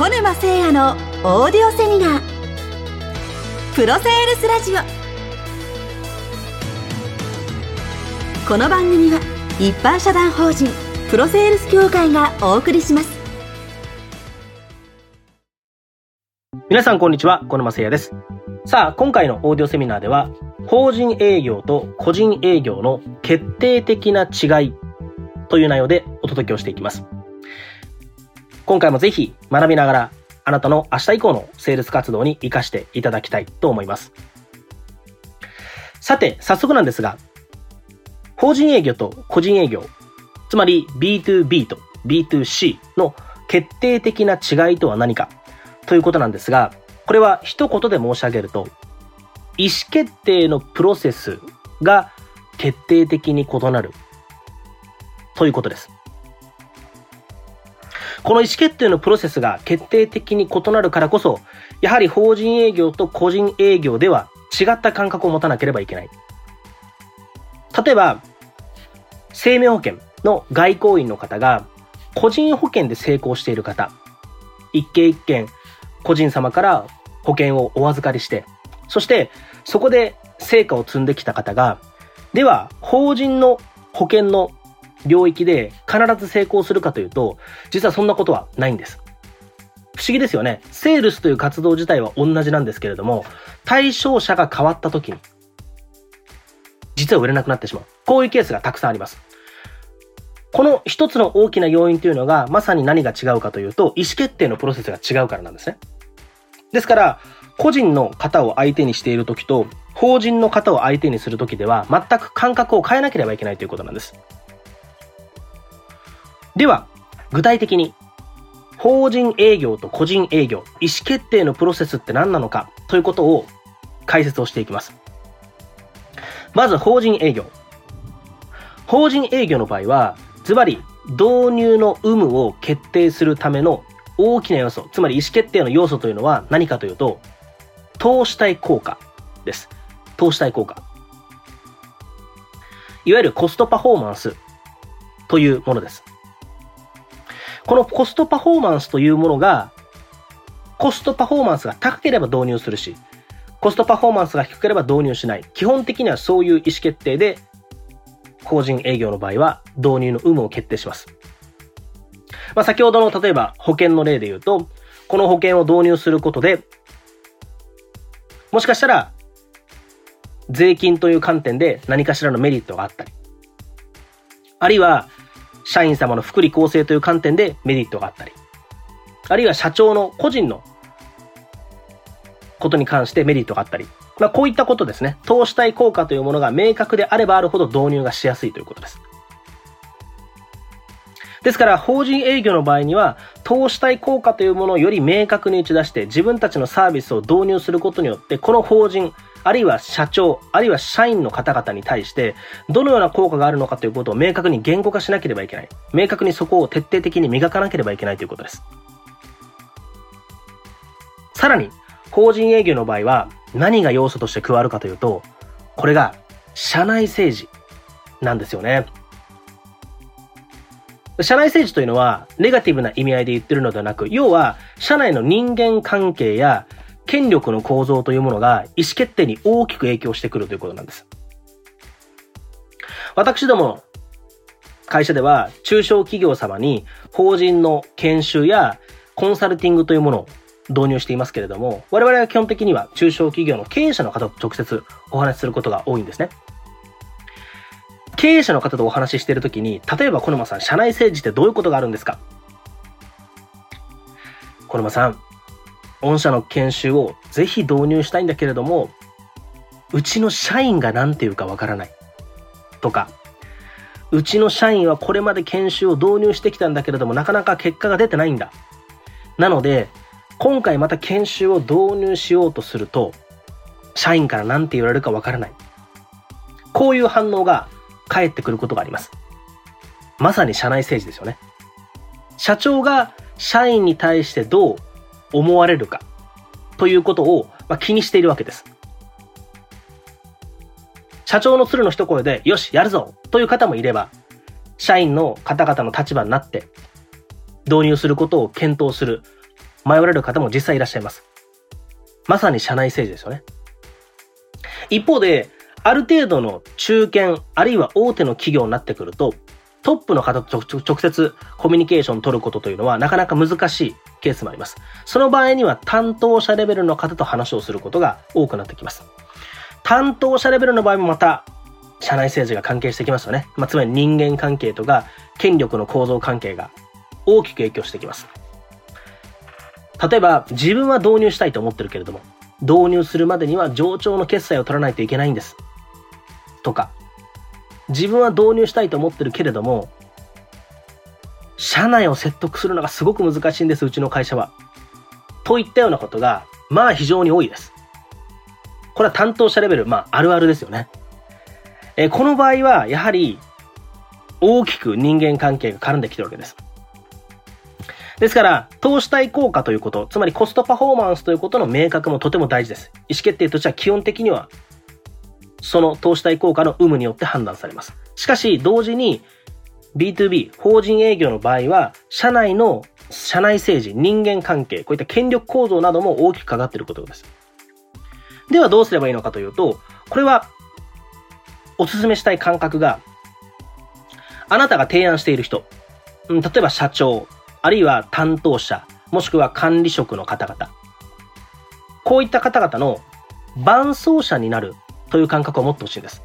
小沼誠也のオーディオセミナー。プロセールスラジオ。この番組は一般社団法人プロセールス協会がお送りします。皆さんこんにちは小沼誠也です。さあ今回のオーディオセミナーでは法人営業と個人営業の決定的な違いという内容でお届けをしていきます。今回もぜひ学びながらあなたの明日以降のセールス活動に活かしていただきたいと思います。さて、早速なんですが、法人営業と個人営業、つまり B2B と B2C の決定的な違いとは何かということなんですが、これは一言で申し上げると、意思決定のプロセスが決定的に異なるということです。この意思決定のプロセスが決定的に異なるからこそ、やはり法人営業と個人営業では違った感覚を持たなければいけない。例えば、生命保険の外交員の方が、個人保険で成功している方、一件一件個人様から保険をお預かりして、そしてそこで成果を積んできた方が、では法人の保険の領域で必ず成功するかというと、実はそんなことはないんです。不思議ですよね。セールスという活動自体は同じなんですけれども、対象者が変わった時に、実は売れなくなってしまう。こういうケースがたくさんあります。この一つの大きな要因というのが、まさに何が違うかというと、意思決定のプロセスが違うからなんですね。ですから、個人の方を相手にしている時と、法人の方を相手にする時では、全く感覚を変えなければいけないということなんです。では、具体的に、法人営業と個人営業、意思決定のプロセスって何なのかということを解説をしていきます。まず、法人営業。法人営業の場合は、ズバリ、導入の有無を決定するための大きな要素、つまり意思決定の要素というのは何かというと、投資対効果です。投資対効果。いわゆるコストパフォーマンスというものです。このコストパフォーマンスというものが、コストパフォーマンスが高ければ導入するし、コストパフォーマンスが低ければ導入しない。基本的にはそういう意思決定で、法人営業の場合は導入の有無を決定します。まあ、先ほどの例えば保険の例で言うと、この保険を導入することで、もしかしたら、税金という観点で何かしらのメリットがあったり、あるいは、社員様の福利厚生という観点でメリットがあったり、あるいは社長の個人のことに関してメリットがあったり、まあ、こういったことですね。投資対効果というものが明確であればあるほど導入がしやすいということです。ですから、法人営業の場合には、投資対効果というものをより明確に打ち出して、自分たちのサービスを導入することによって、この法人、あるいは社長、あるいは社員の方々に対して、どのような効果があるのかということを明確に言語化しなければいけない。明確にそこを徹底的に磨かなければいけないということです。さらに、法人営業の場合は何が要素として加わるかというと、これが社内政治なんですよね。社内政治というのは、ネガティブな意味合いで言ってるのではなく、要は、社内の人間関係や権力の構造というものが意思決定に大きく影響してくるということなんです。私ども会社では中小企業様に法人の研修やコンサルティングというものを導入していますけれども、我々は基本的には中小企業の経営者の方と直接お話しすることが多いんですね。経営者の方とお話ししているときに、例えば小沼さん、社内政治ってどういうことがあるんですか？小沼さん、御社の研修をぜひ導入したいんだけれども、うちの社員が何て言うかわからない。とか、うちの社員はこれまで研修を導入してきたんだけれども、なかなか結果が出てないんだ。なので、今回また研修を導入しようとすると、社員から何て言われるかわからない。こういう反応が返ってくることがあります。まさに社内政治ですよね。社長が社員に対してどう思われるかということを、ま気にしているわけです。社長の鶴の一声で、よし、やるぞという方もいれば、社員の方々の立場になって、導入することを検討する、迷われる方も実際いらっしゃいます。まさに社内政治ですよね。一方で、ある程度の中堅、あるいは大手の企業になってくると、トップの方と直接コミュニケーションを取ることというのはなかなか難しいケースもあります。その場合には担当者レベルの方と話をすることが多くなってきます。担当者レベルの場合もまた、社内政治が関係してきますよね。まあ、つまり人間関係とか権力の構造関係が大きく影響してきます。例えば、自分は導入したいと思ってるけれども、導入するまでには上長の決済を取らないといけないんです。とか、自分は導入したいと思ってるけれども、社内を説得するのがすごく難しいんです、うちの会社は。といったようなことが、まあ非常に多いです。これは担当者レベル、まああるあるですよね。えこの場合は、やはり、大きく人間関係が絡んできてるわけです。ですから、投資対効果ということ、つまりコストパフォーマンスということの明確もとても大事です。意思決定としては基本的には、その投資対効果の有無によって判断されます。しかし、同時に B2B、法人営業の場合は、社内の、社内政治、人間関係、こういった権力構造なども大きくかかっていることです。ではどうすればいいのかというと、これは、お勧めしたい感覚が、あなたが提案している人、例えば社長、あるいは担当者、もしくは管理職の方々。こういった方々の伴走者になるという感覚を持ってほしいんです。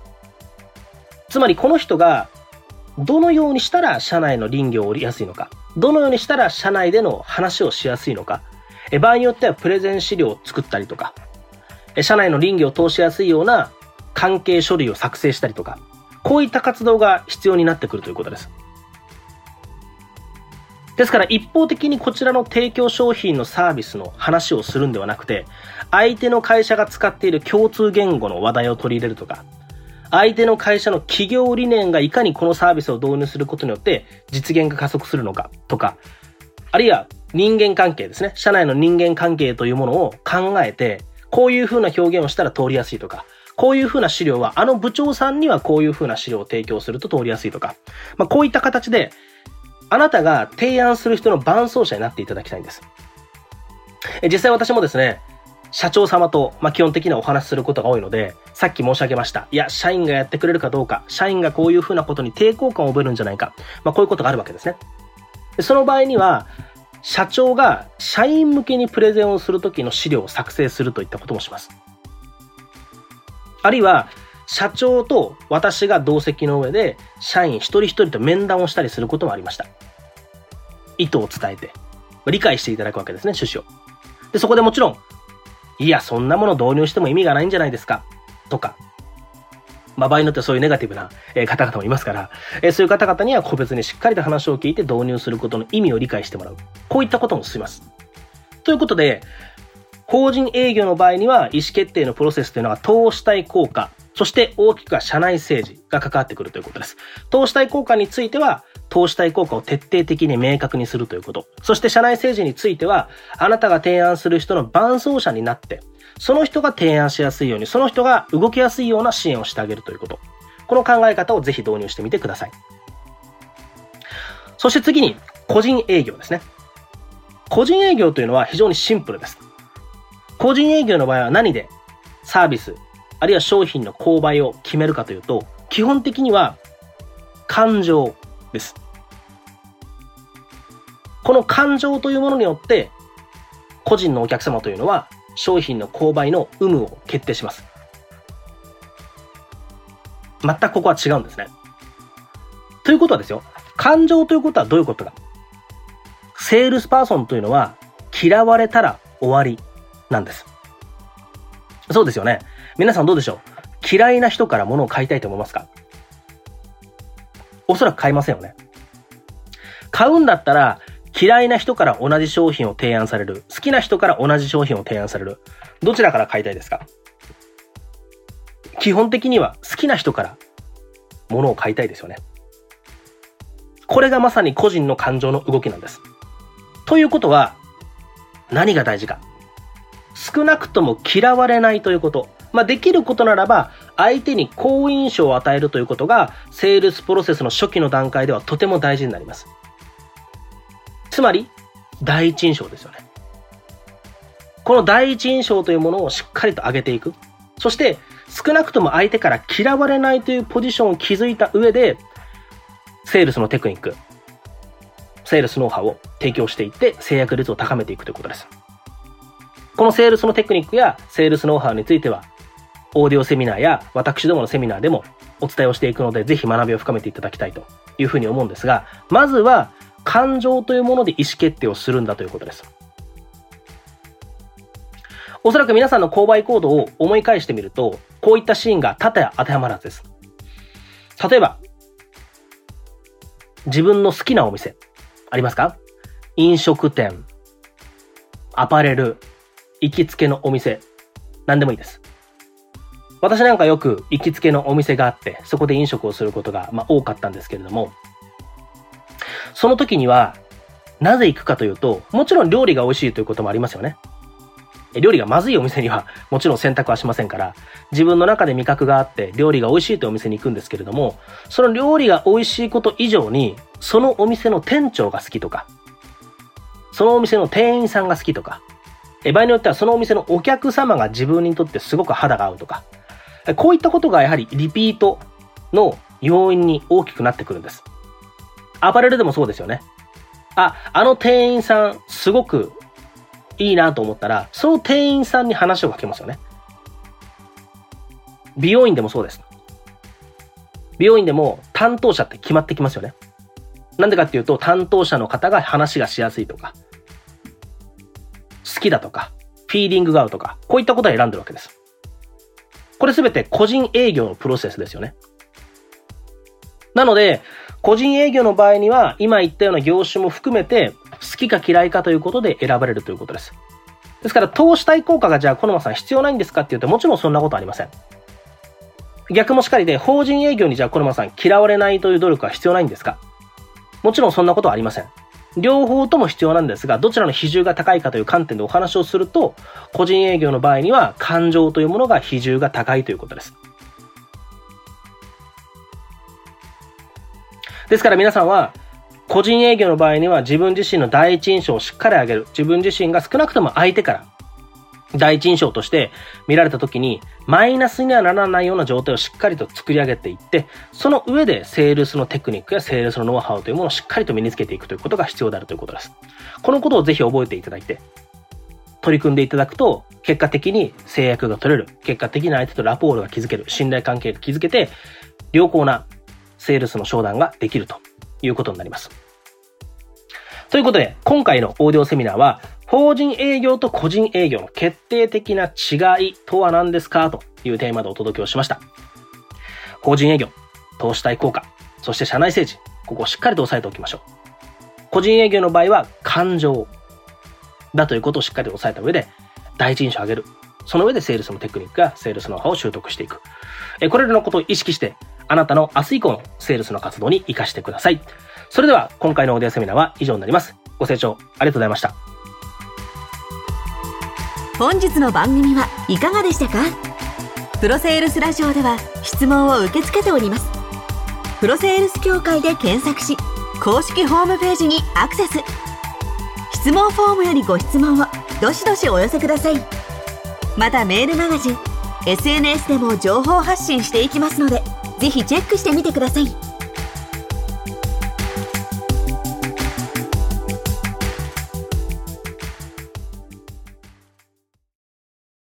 つまりこの人がどのようにしたら社内の林業を降りやすいのか、どのようにしたら社内での話をしやすいのか、場合によってはプレゼン資料を作ったりとか、社内の林業を通しやすいような関係書類を作成したりとか、こういった活動が必要になってくるということです。ですから一方的にこちらの提供商品のサービスの話をするんではなくて、相手の会社が使っている共通言語の話題を取り入れるとか、相手の会社の企業理念がいかにこのサービスを導入することによって実現が加速するのかとか、あるいは人間関係ですね。社内の人間関係というものを考えて、こういう風な表現をしたら通りやすいとか、こういう風な資料は、あの部長さんにはこういう風な資料を提供すると通りやすいとか、まあ、こういった形で、あなたが提案する人の伴走者になっていただきたいんです。実際私もですね、社長様と、まあ、基本的にはお話しすることが多いので、さっき申し上げました。いや、社員がやってくれるかどうか、社員がこういうふうなことに抵抗感を覚えるんじゃないか。まあ、こういうことがあるわけですね。その場合には、社長が社員向けにプレゼンをするときの資料を作成するといったこともします。あるいは、社長と私が同席の上で、社員一人一人と面談をしたりすることもありました。意図を伝えて、理解していただくわけですね、趣旨を。で、そこでもちろん、いや、そんなもの導入しても意味がないんじゃないですか、とか、まあ、場合によってはそういうネガティブな方々もいますから、えそういう方々には個別にしっかりと話を聞いて導入することの意味を理解してもらう。こういったことも進みます。ということで、法人営業の場合には意思決定のプロセスというのが投資対効果そして大きくは社内政治が関わってくるということです。投資対効果については、投資対効果を徹底的に明確にするということ。そして社内政治については、あなたが提案する人の伴走者になって、その人が提案しやすいように、その人が動きやすいような支援をしてあげるということ。この考え方をぜひ導入してみてください。そして次に、個人営業ですね。個人営業というのは非常にシンプルです。個人営業の場合は何でサービス、あるいは商品の購買を決めるかというと、基本的には感情です。この感情というものによって、個人のお客様というのは商品の購買の有無を決定します。全くここは違うんですね。ということはですよ、感情ということはどういうことか。セールスパーソンというのは嫌われたら終わりなんです。そうですよね。皆さんどうでしょう？嫌いな人から物を買いたいと思いますか？おそらく買いませんよね。買うんだったら、嫌いな人から同じ商品を提案される。好きな人から同じ商品を提案される。どちらから買いたいですか？基本的には好きな人から物を買いたいですよね。これがまさに個人の感情の動きなんです。ということは、何が大事か。少なくとも嫌われないということ。まあ、できることならば、相手に好印象を与えるということが、セールスプロセスの初期の段階ではとても大事になります。つまり、第一印象ですよね。この第一印象というものをしっかりと上げていく。そして、少なくとも相手から嫌われないというポジションを築いた上で、セールスのテクニック、セールスノウハウを提供していって制約率を高めていくということです。このセールスのテクニックやセールスノウハウについては、オーディオセミナーや私どものセミナーでもお伝えをしていくので、ぜひ学びを深めていただきたいというふうに思うんですが、まずは感情というもので意思決定をするんだということです。おそらく皆さんの購買行動を思い返してみると、こういったシーンが多々当てはまるはずです。例えば、自分の好きなお店、ありますか？飲食店、アパレル、行きつけのお店、何でもいいです。私なんかよく行きつけのお店があって、そこで飲食をすることが、まあ、多かったんですけれども、その時には、なぜ行くかというと、もちろん料理が美味しいということもありますよね。料理がまずいお店には もちろん選択はしませんから、自分の中で味覚があって料理が美味しいというお店に行くんですけれども、その料理が美味しいこと以上に、そのお店の店長が好きとか、そのお店の店員さんが好きとか、え場合によってはそのお店のお客様が自分にとってすごく肌が合うとか、こういったことがやはりリピートの要因に大きくなってくるんです。アパレルでもそうですよね。あ、あの店員さんすごくいいなと思ったら、その店員さんに話をかけますよね。美容院でもそうです。美容院でも担当者って決まってきますよね。なんでかっていうと、担当者の方が話がしやすいとか、好きだとか、フィーリングが合うとか、こういったことを選んでるわけです。これすべて個人営業のプロセスですよね。なので、個人営業の場合には、今言ったような業種も含めて、好きか嫌いかということで選ばれるということです。ですから、投資対効果がじゃあ、小沼さん必要ないんですかって言うと、もちろんそんなことありません。逆もしかりで、法人営業にじゃあ、小沼さん嫌われないという努力は必要ないんですかもちろんそんなことはありません。両方とも必要なんですが、どちらの比重が高いかという観点でお話をすると、個人営業の場合には感情というものが比重が高いということです。ですから皆さんは、個人営業の場合には自分自身の第一印象をしっかり上げる。自分自身が少なくとも相手から第一印象として見られた時にマイナスにはならないような状態をしっかりと作り上げていって、その上でセールスのテクニックやセールスのノウハウというものをしっかりと身につけていくということが必要であるということです。このことをぜひ覚えていただいて、取り組んでいただくと、結果的に制約が取れる。結果的に相手とラポールが築ける。信頼関係が築けて、良好なセールスの商談ができるということになります。ということで、今回のオーディオセミナーは、法人営業と個人営業の決定的な違いとは何ですか？というテーマでお届けをしました。法人営業、投資対効果、そして社内政治、ここをしっかりと押さえておきましょう。個人営業の場合は感情だということをしっかりと押さえた上で、第一印象を上げる。その上でセールスのテクニックやセールスノウハウを習得していく。これらのことを意識して、あなたの明日以降のセールスの活動に活かしてください。それでは、今回のオーディオセミナーは以上になります。ご清聴ありがとうございました。本日の番組はいかがでしたか？プロセールスラジオでは質問を受け付けております。プロセールス協会で検索し、公式ホームページにアクセス。質問フォームよりご質問をどしどしお寄せください。またメールマガジン、SNS でも情報発信していきますので、ぜひチェックしてみてください。